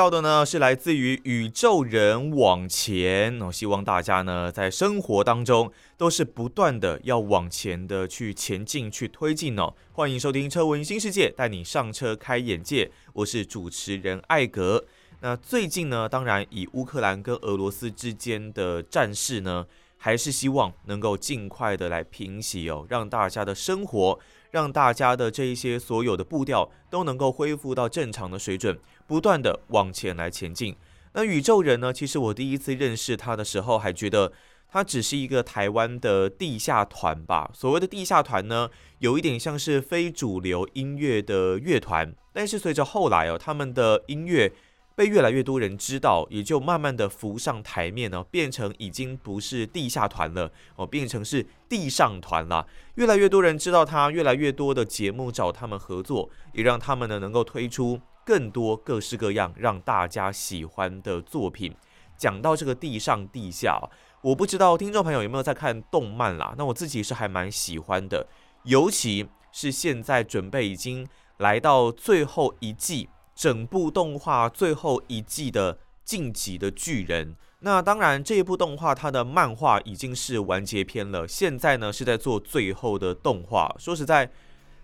到的呢是来自于宇宙人往前哦，希望大家呢在生活当中都是不断的要往前的去前进去推进哦。欢迎收听车闻新世界，带你上车开眼界，我是主持人艾格。那最近呢，当然以乌克兰跟俄罗斯之间的战事呢，还是希望能够尽快的来平息哦，让大家的生活。让大家的这一些所有的步调都能够恢复到正常的水准，不断的往前来前进。那宇宙人呢？其实我第一次认识他的时候，还觉得他只是一个台湾的地下团吧。所谓的地下团呢，有一点像是非主流音乐的乐团。但是随着后来哦，他们的音乐。被越来越多人知道，也就慢慢的浮上台面呢，变成已经不是地下团了哦，变成是地上团了。越来越多人知道他，越来越多的节目找他们合作，也让他们呢能够推出更多各式各样让大家喜欢的作品。讲到这个地上地下，我不知道听众朋友有没有在看动漫啦？那我自己是还蛮喜欢的，尤其是现在准备已经来到最后一季。整部动画最后一季的《晋级的巨人》，那当然这一部动画它的漫画已经是完结篇了，现在呢是在做最后的动画。说实在，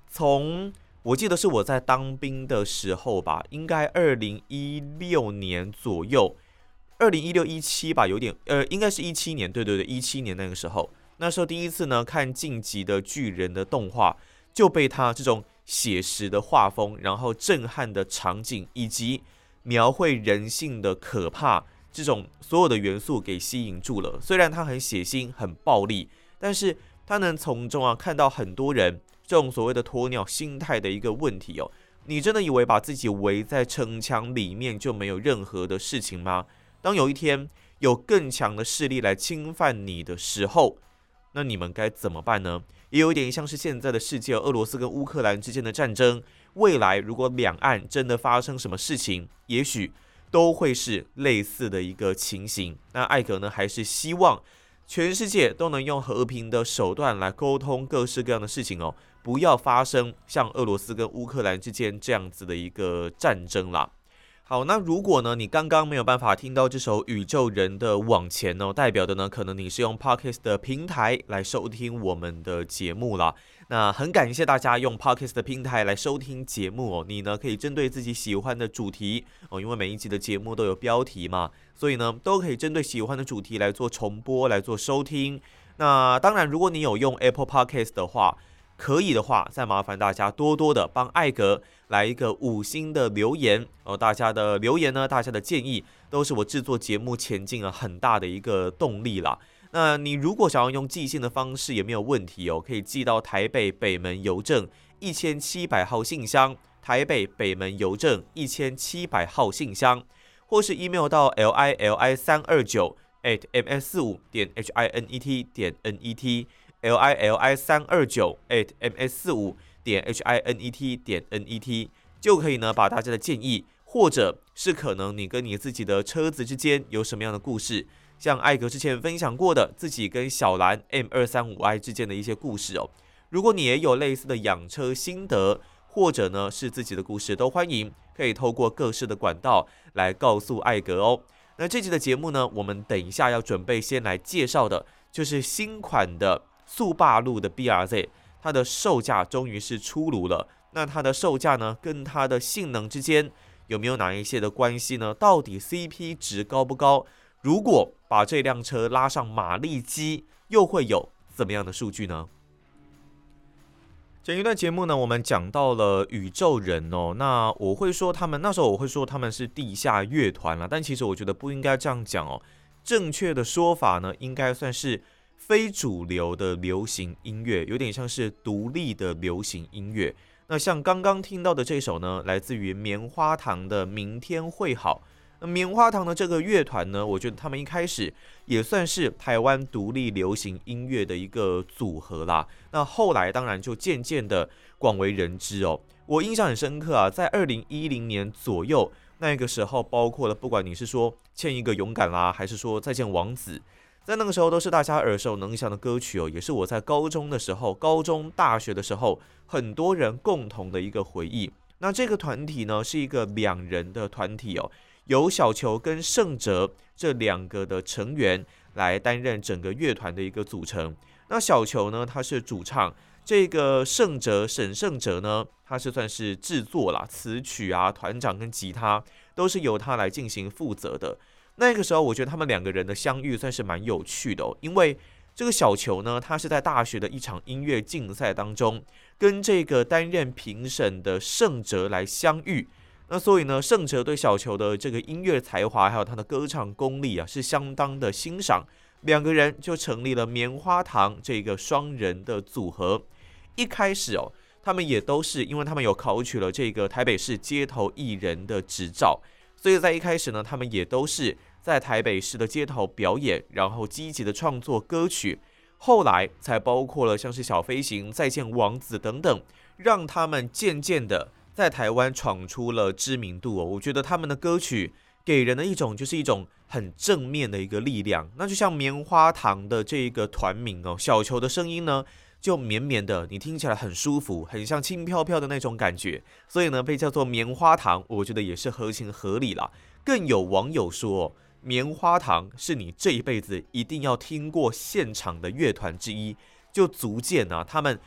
从我记得是我在当兵的时候吧，应该二零一六年左右，二零一六一七吧，有点呃，应该是一七年，对对对，一七年那个时候，那时候第一次呢看《晋级的巨人》的动画，就被他这种。写实的画风，然后震撼的场景，以及描绘人性的可怕，这种所有的元素给吸引住了。虽然它很血腥、很暴力，但是它能从中啊看到很多人这种所谓的鸵鸟心态的一个问题哦。你真的以为把自己围在城墙里面就没有任何的事情吗？当有一天有更强的势力来侵犯你的时候，那你们该怎么办呢？也有点像是现在的世界，俄罗斯跟乌克兰之间的战争。未来如果两岸真的发生什么事情，也许都会是类似的一个情形。那艾格呢，还是希望全世界都能用和平的手段来沟通各式各样的事情哦，不要发生像俄罗斯跟乌克兰之间这样子的一个战争啦。好，那如果呢，你刚刚没有办法听到这首宇宙人的往前呢，代表的呢，可能你是用 Podcast 的平台来收听我们的节目啦。那很感谢大家用 Podcast 的平台来收听节目哦。你呢可以针对自己喜欢的主题哦，因为每一集的节目都有标题嘛，所以呢都可以针对喜欢的主题来做重播来做收听。那当然，如果你有用 Apple Podcast 的话，可以的话，再麻烦大家多多的帮艾格来一个五星的留言哦。大家的留言呢，大家的建议都是我制作节目前进了很大的一个动力啦。那你如果想要用寄信的方式也没有问题哦，可以寄到台北北门邮政一千七百号信箱，台北北门邮政一千七百号信箱，或是 email 到 l i l i 三二九 at m s 四五点 h i n e t 点 n e t。L i l i 三二九 at m s 四五点 h i n e t 点 n e t 就可以呢，把大家的建议，或者是可能你跟你自己的车子之间有什么样的故事，像艾格之前分享过的自己跟小蓝 M 二三五 i 之间的一些故事哦。如果你也有类似的养车心得，或者呢是自己的故事，都欢迎可以透过各式的管道来告诉艾格哦。那这期的节目呢，我们等一下要准备先来介绍的，就是新款的。速霸陆的 BRZ，它的售价终于是出炉了。那它的售价呢，跟它的性能之间有没有哪一些的关系呢？到底 CP 值高不高？如果把这辆车拉上马力机，又会有怎么样的数据呢？前一段节目呢，我们讲到了宇宙人哦。那我会说他们那时候我会说他们是地下乐团了，但其实我觉得不应该这样讲哦。正确的说法呢，应该算是。非主流的流行音乐，有点像是独立的流行音乐。那像刚刚听到的这首呢，来自于棉花糖的《明天会好》。那棉花糖的这个乐团呢，我觉得他们一开始也算是台湾独立流行音乐的一个组合啦。那后来当然就渐渐的广为人知哦。我印象很深刻啊，在二零一零年左右那个时候，包括了不管你是说欠一个勇敢啦，还是说再见王子，在那个时候都是大家耳熟能详的歌曲哦，也是我在高中的时候、高中、大学的时候很多人共同的一个回忆。那这个团体呢，是一个两人的团体哦。由小球跟胜哲这两个的成员来担任整个乐团的一个组成。那小球呢，他是主唱；这个胜哲沈胜哲呢，他是算是制作啦，词曲啊、团长跟吉他都是由他来进行负责的。那个时候，我觉得他们两个人的相遇算是蛮有趣的哦，因为这个小球呢，他是在大学的一场音乐竞赛当中，跟这个担任评审的盛哲来相遇。那所以呢，盛哲对小球的这个音乐才华，还有他的歌唱功力啊，是相当的欣赏。两个人就成立了棉花糖这个双人的组合。一开始哦，他们也都是因为他们有考取了这个台北市街头艺人的执照，所以在一开始呢，他们也都是在台北市的街头表演，然后积极的创作歌曲。后来才包括了像是小飞行、再见王子等等，让他们渐渐的。在台湾闯出了知名度哦，我觉得他们的歌曲给人的一种就是一种很正面的一个力量。那就像棉花糖的这一个团名哦，小球的声音呢就绵绵的，你听起来很舒服，很像轻飘飘的那种感觉，所以呢被叫做棉花糖，我觉得也是合情合理啦。更有网友说，棉花糖是你这一辈子一定要听过现场的乐团之一，就足见啊他们。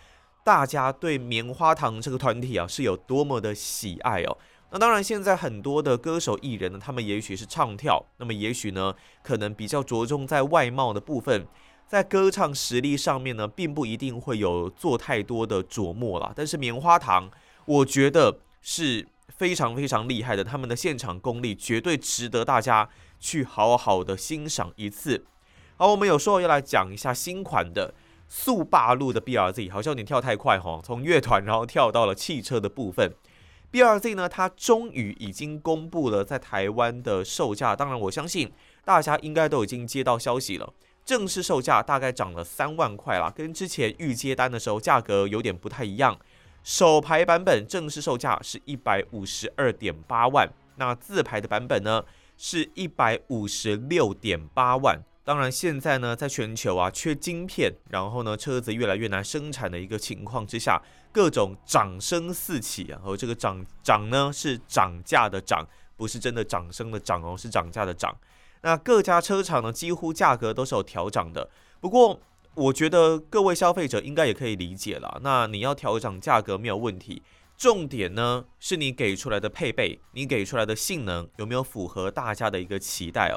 大家对棉花糖这个团体啊是有多么的喜爱哦。那当然，现在很多的歌手艺人呢，他们也许是唱跳，那么也许呢，可能比较着重在外貌的部分，在歌唱实力上面呢，并不一定会有做太多的琢磨了。但是棉花糖，我觉得是非常非常厉害的，他们的现场功力绝对值得大家去好好的欣赏一次。好，我们有时候要来讲一下新款的。速霸陆的 BRZ 好像有点跳太快哈，从乐团然后跳到了汽车的部分。BRZ 呢，它终于已经公布了在台湾的售价，当然我相信大家应该都已经接到消息了，正式售价大概涨了三万块啦，跟之前预接单的时候价格有点不太一样。手排版本正式售价是一百五十二点八万，那自排的版本呢是一百五十六点八万。当然，现在呢，在全球啊缺晶片，然后呢，车子越来越难生产的一个情况之下，各种涨声四起啊。和这个涨涨呢是涨价的涨，不是真的涨声的涨哦，是涨价的涨。那各家车厂呢，几乎价格都是有调涨的。不过，我觉得各位消费者应该也可以理解了。那你要调涨价格没有问题，重点呢是你给出来的配备，你给出来的性能有没有符合大家的一个期待哦。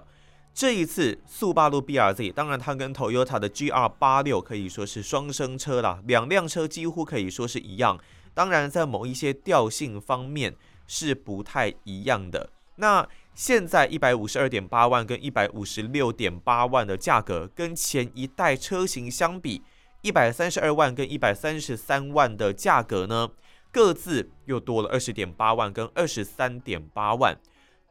这一次速霸陆 BRZ，当然它跟 Toyota 的 GR86 可以说是双生车啦，两辆车几乎可以说是一样。当然，在某一些调性方面是不太一样的。那现在一百五十二点八万跟一百五十六点八万的价格，跟前一代车型相比，一百三十二万跟一百三十三万的价格呢，各自又多了二十点八万跟二十三点八万。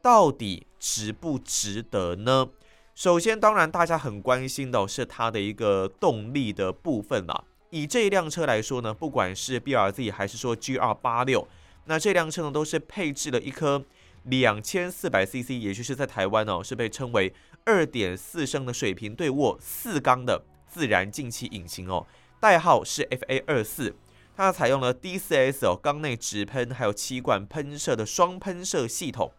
到底值不值得呢？首先，当然大家很关心的是它的一个动力的部分啦。以这一辆车来说呢，不管是 BRZ 还是说 GR86，那这辆车呢都是配置了一颗两千四百 CC，也就是在台湾哦是被称为二点四升的水平对卧四缸的自然进气引擎哦，代号是 FA 二四。它采用了 D4S 哦缸内直喷还有气管喷射的双喷射系统。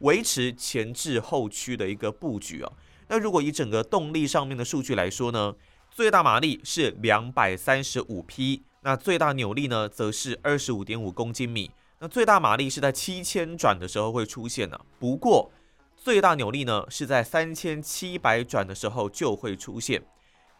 维持前置后驱的一个布局哦，那如果以整个动力上面的数据来说呢，最大马力是两百三十五匹，那最大扭力呢则是二十五点五公斤米，那最大马力是在七千转的时候会出现的，不过最大扭力呢是在三千七百转的时候就会出现。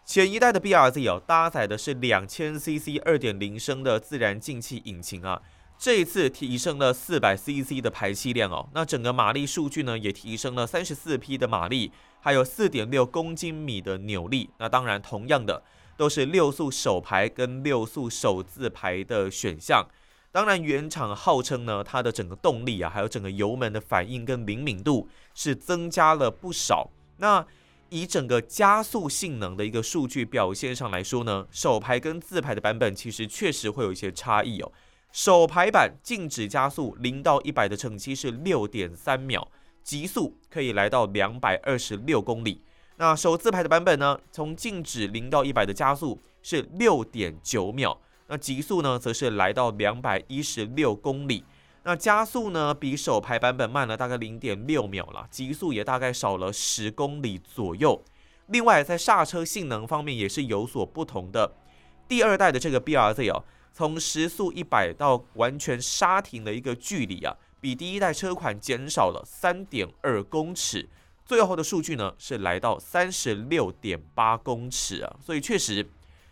前一代的 BRZ 哦，搭载的是两千 CC 二点零升的自然进气引擎啊。这一次提升了四百 CC 的排气量哦，那整个马力数据呢也提升了三十四匹的马力，还有四点六公斤米的扭力。那当然，同样的都是六速手排跟六速手自排的选项。当然，原厂号称呢，它的整个动力啊，还有整个油门的反应跟灵敏度是增加了不少。那以整个加速性能的一个数据表现上来说呢，手排跟自排的版本其实确实会有一些差异哦。手排版静止加速零到一百的成绩是六点三秒，极速可以来到两百二十六公里。那手自排的版本呢，从静止零到一百的加速是六点九秒，那极速呢，则是来到两百一十六公里。那加速呢，比手排版本慢了大概零点六秒了，极速也大概少了十公里左右。另外，在刹车性能方面也是有所不同的。第二代的这个 BRZ 哦，从时速一百到完全刹停的一个距离啊，比第一代车款减少了三点二公尺。最后的数据呢，是来到三十六点八公尺啊，所以确实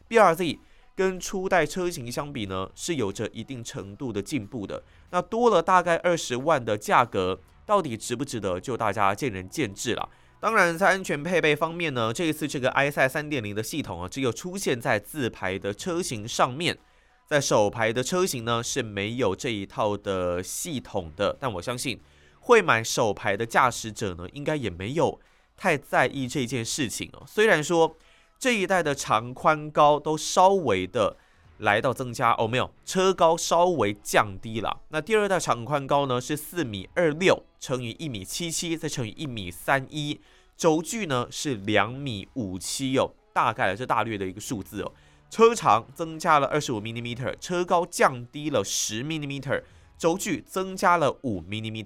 ，BRZ。跟初代车型相比呢，是有着一定程度的进步的。那多了大概二十万的价格，到底值不值得，就大家见仁见智了。当然，在安全配备方面呢，这一次这个 i 赛三点零的系统啊，只有出现在自排的车型上面，在手排的车型呢是没有这一套的系统的。但我相信，会买手排的驾驶者呢，应该也没有太在意这件事情哦。虽然说。这一代的长宽高都稍微的来到增加哦，没有车高稍微降低了。那第二代长宽高呢是四米二六乘以一米七七，再乘以一米三一，轴距呢是两米五七哦，大概是大略的一个数字哦。车长增加了二十五 m m 车高降低了十 m m 轴距增加了五 m m。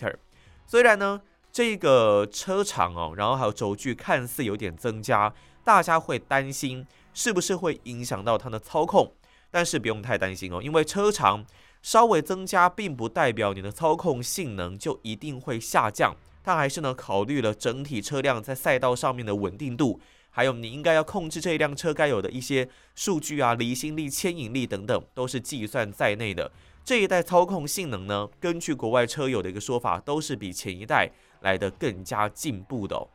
虽然呢这个车长哦，然后还有轴距看似有点增加。大家会担心是不是会影响到它的操控，但是不用太担心哦，因为车长稍微增加，并不代表你的操控性能就一定会下降。它还是呢考虑了整体车辆在赛道上面的稳定度，还有你应该要控制这一辆车该有的一些数据啊，离心力、牵引力等等，都是计算在内的。这一代操控性能呢，根据国外车友的一个说法，都是比前一代来得更加进步的哦。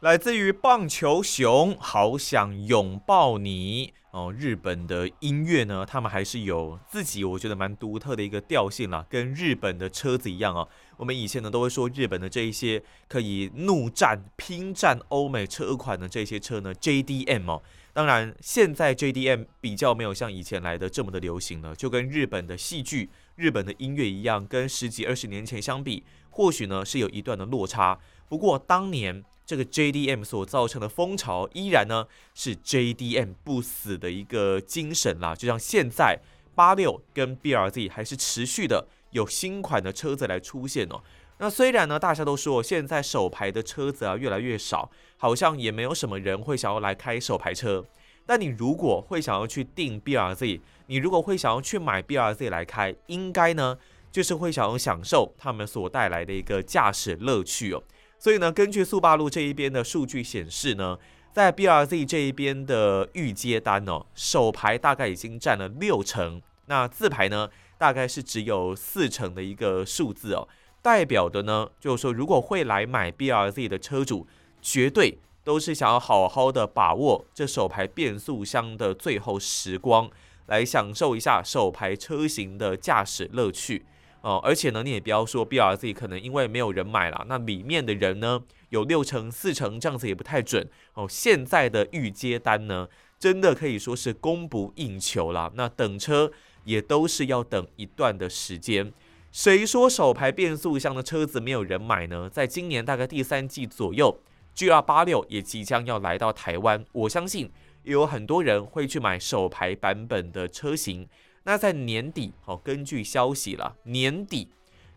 来自于棒球熊，好想拥抱你哦。日本的音乐呢，他们还是有自己我觉得蛮独特的一个调性啦，跟日本的车子一样哦。我们以前呢都会说日本的这一些可以怒战、拼战欧美车款的这些车呢，JDM 哦。当然，现在 JDM 比较没有像以前来的这么的流行了，就跟日本的戏剧、日本的音乐一样，跟十几二十年前相比，或许呢是有一段的落差。不过当年。这个 JDM 所造成的风潮，依然呢是 JDM 不死的一个精神啦。就像现在八六跟 BRZ 还是持续的有新款的车子来出现哦。那虽然呢大家都说现在手牌的车子啊越来越少，好像也没有什么人会想要来开手牌车。但你如果会想要去订 BRZ，你如果会想要去买 BRZ 来开，应该呢就是会想要享受他们所带来的一个驾驶乐趣哦。所以呢，根据速霸路这一边的数据显示呢，在 BRZ 这一边的预接单哦，手牌大概已经占了六成，那自牌呢，大概是只有四成的一个数字哦，代表的呢，就是说如果会来买 BRZ 的车主，绝对都是想要好好的把握这手排变速箱的最后时光，来享受一下手排车型的驾驶乐趣。哦，而且呢，你也不要说 BRZ 可能因为没有人买了，那里面的人呢有六成四成这样子也不太准哦。现在的预接单呢，真的可以说是供不应求了。那等车也都是要等一段的时间。谁说手排变速箱的车子没有人买呢？在今年大概第三季左右，GR86 也即将要来到台湾，我相信也有很多人会去买手排版本的车型。那在年底，哦，根据消息了，年底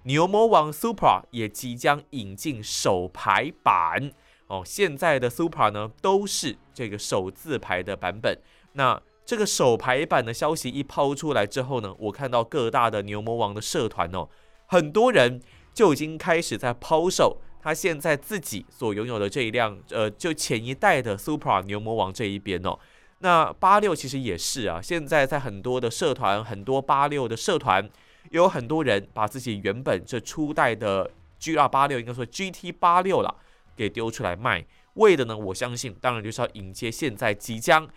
牛魔王 Supra 也即将引进手排版哦。现在的 Supra 呢，都是这个手自排的版本。那这个手排版的消息一抛出来之后呢，我看到各大的牛魔王的社团哦，很多人就已经开始在抛售他现在自己所拥有的这一辆，呃，就前一代的 Supra 牛魔王这一边哦。那八六其实也是啊，现在在很多的社团，很多八六的社团，有很多人把自己原本这初代的 GR 八六，应该说 GT 八六了，给丢出来卖，为的呢，我相信当然就是要迎接现在即将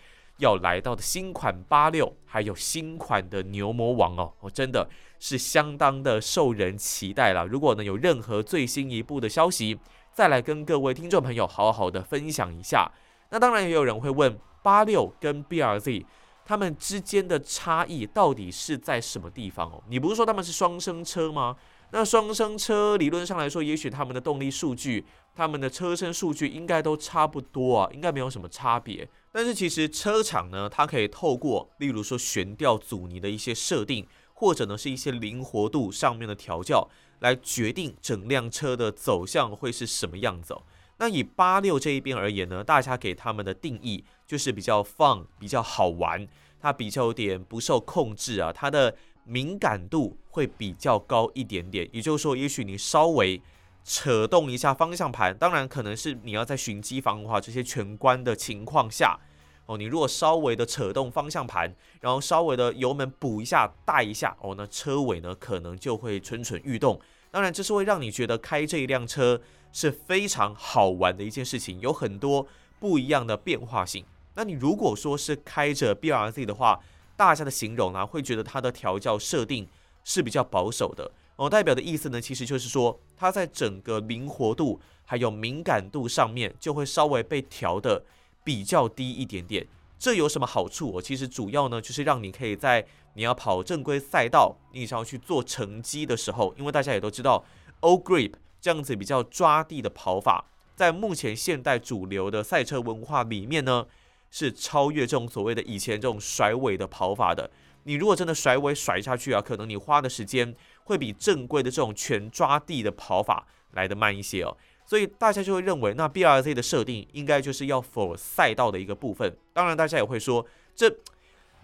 要来到的新款八六，还有新款的牛魔王哦，我真的是相当的受人期待了。如果呢有任何最新一步的消息，再来跟各位听众朋友好好的分享一下。那当然也有人会问，八六跟 BRZ 他们之间的差异到底是在什么地方哦？你不是说他们是双生车吗？那双生车理论上来说，也许他们的动力数据、他们的车身数据应该都差不多啊，应该没有什么差别。但是其实车厂呢，它可以透过例如说悬吊阻尼的一些设定，或者呢是一些灵活度上面的调教，来决定整辆车的走向会是什么样子哦。那以八六这一边而言呢，大家给他们的定义就是比较放比较好玩，它比较有点不受控制啊，它的。敏感度会比较高一点点，也就是说，也许你稍微扯动一下方向盘，当然可能是你要在循迹防滑这些全关的情况下，哦，你如果稍微的扯动方向盘，然后稍微的油门补一下、带一下，哦，那车尾呢可能就会蠢蠢欲动。当然，这是会让你觉得开这一辆车是非常好玩的一件事情，有很多不一样的变化性。那你如果说是开着 BRZ 的话，大家的形容啊，会觉得它的调教设定是比较保守的哦。代表的意思呢，其实就是说，它在整个灵活度还有敏感度上面，就会稍微被调得比较低一点点。这有什么好处？哦，其实主要呢，就是让你可以在你要跑正规赛道，你想要去做成绩的时候，因为大家也都知道，All Grip 这样子比较抓地的跑法，在目前现代主流的赛车文化里面呢。是超越这种所谓的以前这种甩尾的跑法的。你如果真的甩尾甩下去啊，可能你花的时间会比正规的这种全抓地的跑法来得慢一些哦。所以大家就会认为，那 BRZ 的设定应该就是要走赛道的一个部分。当然，大家也会说，这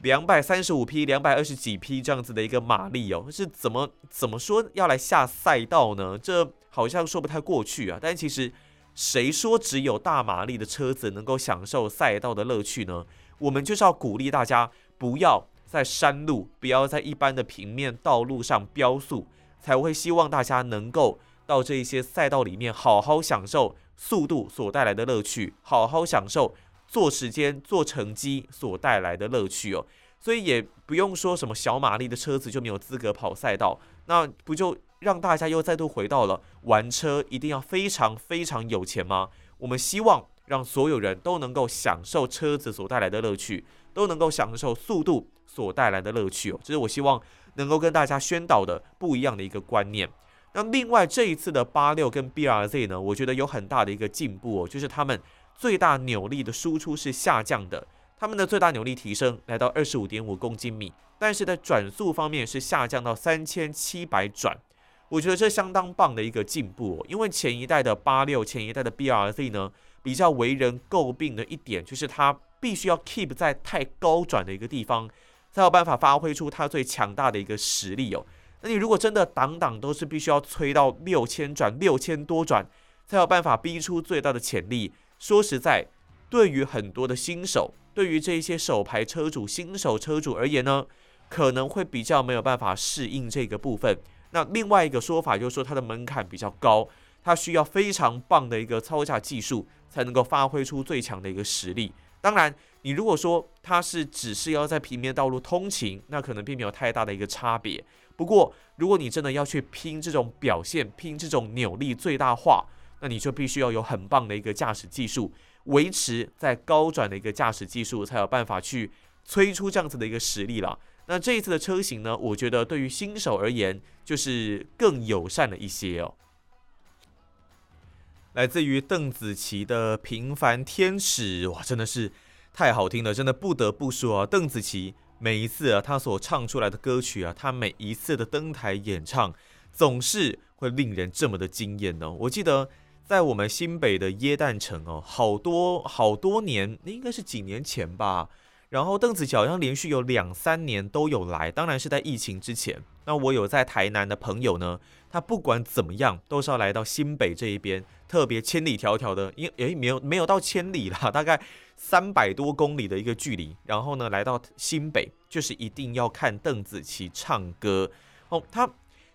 两百三十五匹、两百二十几匹这样子的一个马力哦，是怎么怎么说要来下赛道呢？这好像说不太过去啊。但其实。谁说只有大马力的车子能够享受赛道的乐趣呢？我们就是要鼓励大家不要在山路，不要在一般的平面道路上飙速，才会希望大家能够到这些赛道里面好好享受速度所带来的乐趣，好好享受做时间、做成绩所带来的乐趣哦。所以也不用说什么小马力的车子就没有资格跑赛道，那不就？让大家又再度回到了玩车一定要非常非常有钱吗？我们希望让所有人都能够享受车子所带来的乐趣，都能够享受速度所带来的乐趣哦。这是我希望能够跟大家宣导的不一样的一个观念。那另外这一次的八六跟 BRZ 呢，我觉得有很大的一个进步哦，就是他们最大扭力的输出是下降的，他们的最大扭力提升来到二十五点五公斤米，但是在转速方面是下降到三千七百转。我觉得这相当棒的一个进步哦，因为前一代的八六，前一代的 BRZ 呢，比较为人诟病的一点就是它必须要 keep 在太高转的一个地方，才有办法发挥出它最强大的一个实力哦。那你如果真的档档都是必须要催到六千转、六千多转，才有办法逼出最大的潜力。说实在，对于很多的新手，对于这些手排车主、新手车主而言呢，可能会比较没有办法适应这个部分。那另外一个说法就是说，它的门槛比较高，它需要非常棒的一个操驾技术，才能够发挥出最强的一个实力。当然，你如果说它是只是要在平面道路通勤，那可能并没有太大的一个差别。不过，如果你真的要去拼这种表现，拼这种扭力最大化，那你就必须要有很棒的一个驾驶技术，维持在高转的一个驾驶技术，才有办法去催出这样子的一个实力了。那这一次的车型呢，我觉得对于新手而言就是更友善了一些哦。来自于邓紫棋的《平凡天使》，哇，真的是太好听了，真的不得不说啊，邓紫棋每一次啊，她所唱出来的歌曲啊，她每一次的登台演唱，总是会令人这么的惊艳哦。我记得在我们新北的耶诞城哦，好多好多年，那应该是几年前吧。然后邓紫棋好像连续有两三年都有来，当然是在疫情之前。那我有在台南的朋友呢，他不管怎么样都是要来到新北这一边，特别千里迢迢的，因诶没有没有到千里啦，大概三百多公里的一个距离。然后呢，来到新北就是一定要看邓紫棋唱歌哦，他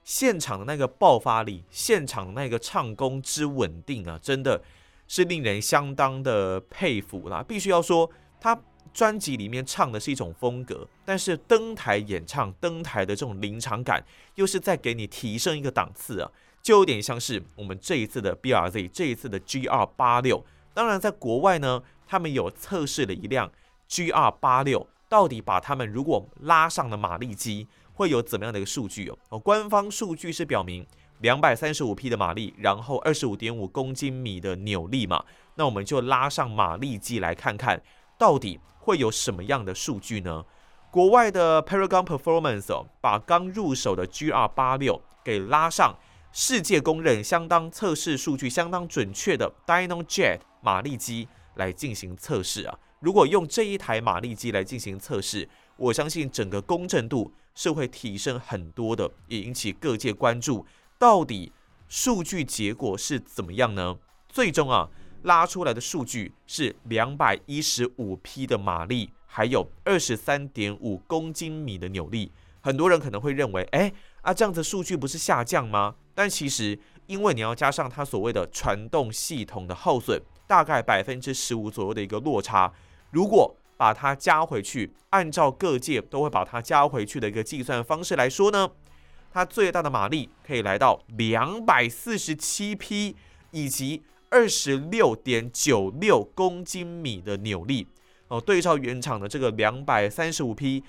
现场的那个爆发力，现场那个唱功之稳定啊，真的是令人相当的佩服啦。必须要说他。专辑里面唱的是一种风格，但是登台演唱、登台的这种临场感，又是在给你提升一个档次啊，就有点像是我们这一次的 BRZ，这一次的 GR 八六。当然，在国外呢，他们有测试了一辆 GR 八六，到底把他们如果拉上了马力机，会有怎么样的一个数据哦？官方数据是表明两百三十五匹的马力，然后二十五点五公斤米的扭力嘛。那我们就拉上马力机来看看，到底会有什么样的数据呢？国外的 Paragon Performance，把刚入手的 GR 八六给拉上世界公认相当测试数据相当准确的 DynoJet 马力机来进行测试啊。如果用这一台马力机来进行测试，我相信整个公正度是会提升很多的，也引起各界关注。到底数据结果是怎么样呢？最终啊。拉出来的数据是两百一十五匹的马力，还有二十三点五公斤米的扭力。很多人可能会认为，哎，啊，这样子数据不是下降吗？但其实，因为你要加上它所谓的传动系统的耗损，大概百分之十五左右的一个落差。如果把它加回去，按照各界都会把它加回去的一个计算方式来说呢，它最大的马力可以来到两百四十七匹，以及。二十六点九六公斤米的扭力哦，对照原厂的这个两百三十五匹，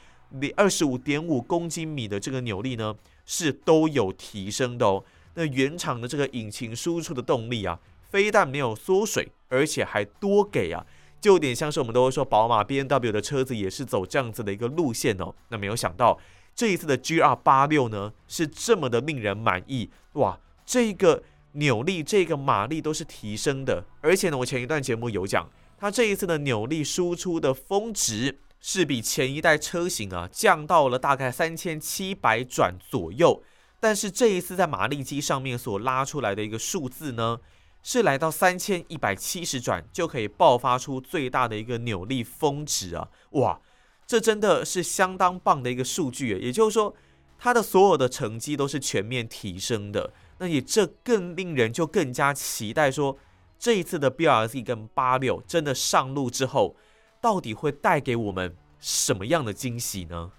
二十五点五公斤米的这个扭力呢，是都有提升的哦。那原厂的这个引擎输出的动力啊，非但没有缩水，而且还多给啊，就有点像是我们都会说宝马、BMW 的车子也是走这样子的一个路线哦。那没有想到这一次的 GR 八六呢，是这么的令人满意哇，这个。扭力这个马力都是提升的，而且呢，我前一段节目有讲，它这一次的扭力输出的峰值是比前一代车型啊降到了大概三千七百转左右，但是这一次在马力机上面所拉出来的一个数字呢，是来到三千一百七十转就可以爆发出最大的一个扭力峰值啊！哇，这真的是相当棒的一个数据，也就是说，它的所有的成绩都是全面提升的。那也这更令人就更加期待说，这一次的 BRZ 跟八六真的上路之后，到底会带给我们什么样的惊喜呢？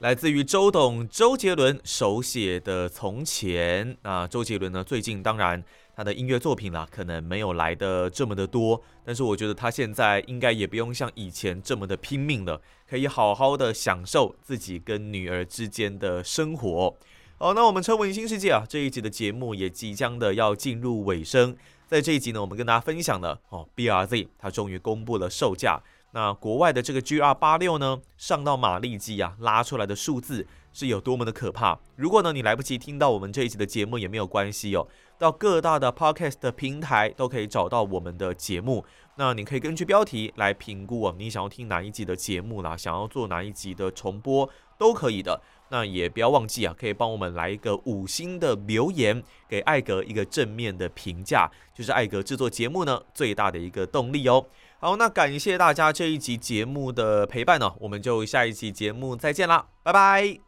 来自于周董周杰伦手写的《从前》啊，周杰伦呢最近当然他的音乐作品啦，可能没有来的这么的多，但是我觉得他现在应该也不用像以前这么的拼命了，可以好好的享受自己跟女儿之间的生活。好，那我们车闻新世界啊，这一集的节目也即将的要进入尾声。在这一集呢，我们跟大家分享了哦，BRZ 它终于公布了售价。那国外的这个 GR 八六呢，上到马力机啊，拉出来的数字是有多么的可怕。如果呢你来不及听到我们这一集的节目也没有关系哦，到各大的 Podcast 的平台都可以找到我们的节目。那你可以根据标题来评估哦，你想要听哪一集的节目啦，想要做哪一集的重播都可以的。那也不要忘记啊，可以帮我们来一个五星的留言，给艾格一个正面的评价，就是艾格制作节目呢最大的一个动力哦。好，那感谢大家这一集节目的陪伴呢，我们就下一期节目再见啦，拜拜。